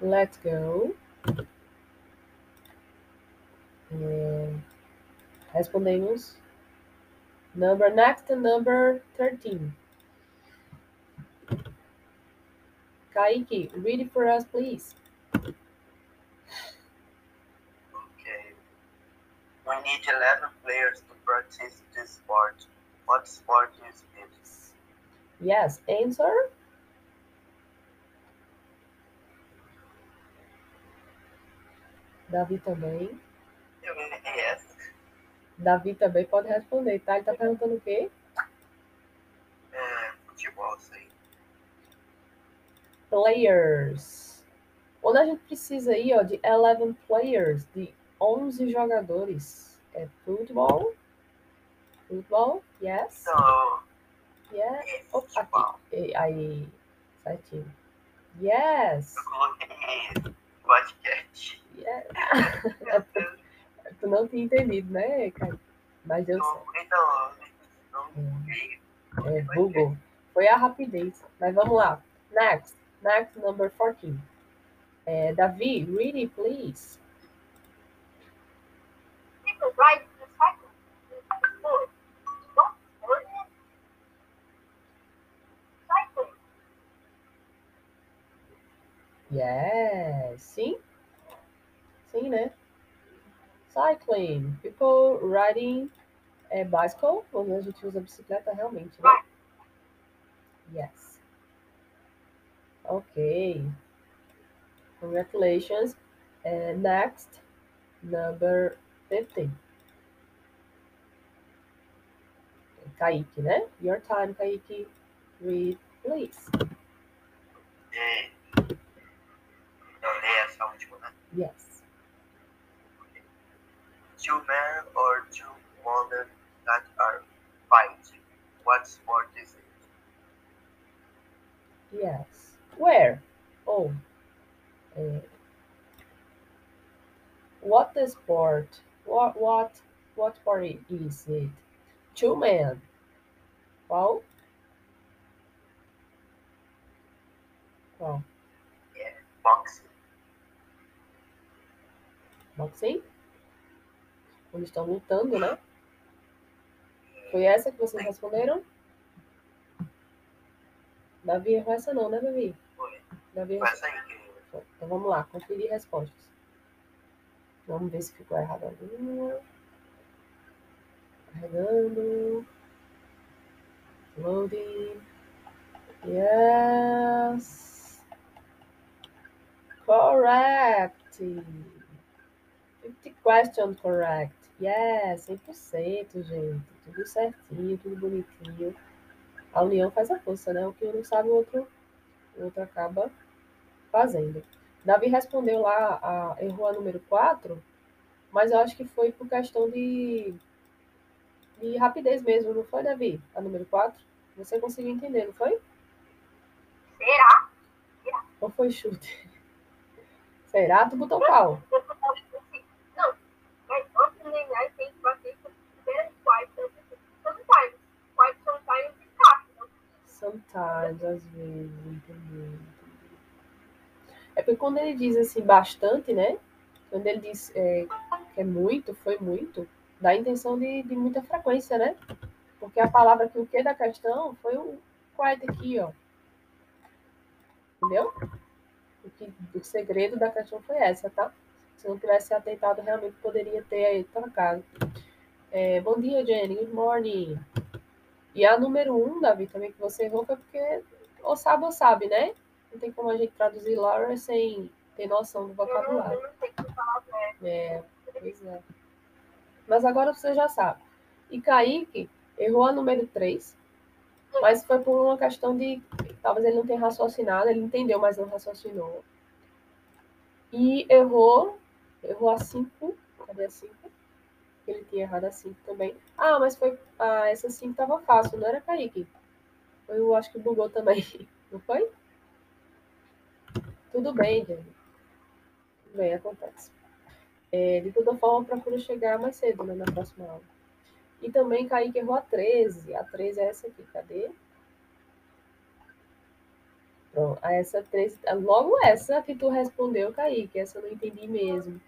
Let's go. É, respondemos. Number next, number 13. Kaique, read it for us, please. Okay. We need 11 players to practice this sport. What sport is it? Yes, answer. Davi também. Yes. Davi também pode responder, tá? Ele tá perguntando o quê? É, futebol, aí. Players. Onde a gente precisa aí, ó, de 11 players, de 11 jogadores. É futebol? Futebol? Yes? Então, Yeah. é Oh, aqui. Aí, certinho. Yes. Eu coloquei podcast. Yes. tu não tinha entendido, né, Caio? Mas deu certo. Então, não vi. É, Google. Foi a rapidez. Mas vamos lá. Next. Next, number 14. É, Davi, read it, please. People ride Sim, né? Cycling. People riding a bicycle. Quando a gente usa bicicleta, realmente, né? Yes. Ok. Congratulations. And next, number 15. Kaique, né? Your time, Kaique. Read, please. É, eu leio essa última, né? Yes. Two men or two women that are fighting. What sport is it? Yes. Where? Oh. eh, what the sport? What what what sport is it? Two men. Qual? Qual? Boxing. Boxing? Quando estão lutando, né? Foi essa que vocês responderam? Davi errou essa não, né, Davi? Foi. Davi Foi essa aí. Então vamos lá, conferir respostas. Vamos ver se ficou errada alguma. Carregando. Loading. Yes. Correct. 50 question correct. Yes, 100%, gente. Tudo certinho, tudo bonitinho. A união faz a força, né? O que um não sabe, o outro, o outro acaba fazendo. Davi respondeu lá, a, errou a número 4, mas eu acho que foi por questão de, de rapidez mesmo, não foi, Davi? A número 4? Você conseguiu entender, não foi? Será? Ou foi chute? Será? Tu botou qual? Não, mas antes de ganhar, tem que bater com o primeiro swipe. Sometimes. Swipe sometimes e caixa. Às vezes, entendi. É porque quando ele diz assim, bastante, né? Quando ele diz é, que é muito, foi muito, dá a intenção de, de muita frequência, né? Porque a palavra que o que da questão foi o quite aqui, ó. Entendeu? O, que, o segredo da questão foi essa, tá? Se não tivesse atentado, realmente poderia ter aí trocado. É, bom dia, Jenny. Good morning. E a número um, Davi, também que você errou foi porque ou sabe né? Não tem como a gente traduzir Laura sem ter noção do vocabulário. Não tem que falar, né? É, pois é. Mas agora você já sabe. E Kaique errou a número 3, mas foi por uma questão de. Talvez ele não tenha raciocinado, ele entendeu, mas não raciocinou. E errou, errou a 5. Cadê a 5? Ele tinha errado a 5 também. Ah, mas foi. Ah, essa 5 tava fácil, não era Kaique? Eu acho que bugou também. Não foi? Tudo bem, gente. Tudo bem, acontece. É, de toda forma, procura chegar mais cedo, né, na próxima aula. E também Kaique errou a 13. A 13 é essa aqui, cadê? Pronto. Essa três, logo essa que tu respondeu, Kaique, essa eu não entendi mesmo.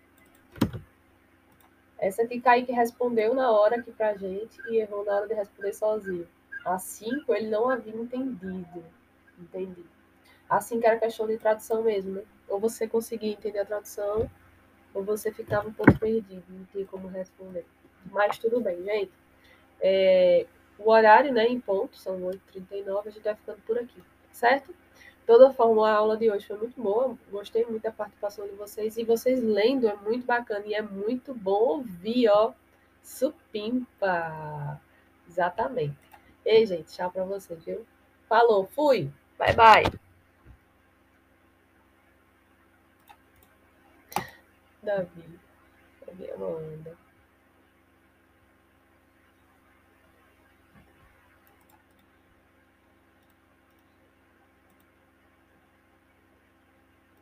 Essa que Kaique respondeu na hora aqui pra gente e errou na hora de responder sozinho. A cinco ele não havia entendido. Entendi. A cinco era questão de tradução mesmo, né? Ou você conseguia entender a tradução, ou você ficava um pouco perdido, não tinha como responder. Mas tudo bem, gente. É, o horário, né, em ponto, são 8h39, a gente vai ficando por aqui, certo? Toda forma, a aula de hoje foi muito boa, gostei muito da participação de vocês, e vocês lendo é muito bacana, e é muito bom ouvir, ó, supimpa, exatamente. Ei, gente, tchau pra vocês, viu? Falou, fui, bye, bye. Davi, Davi Amanda.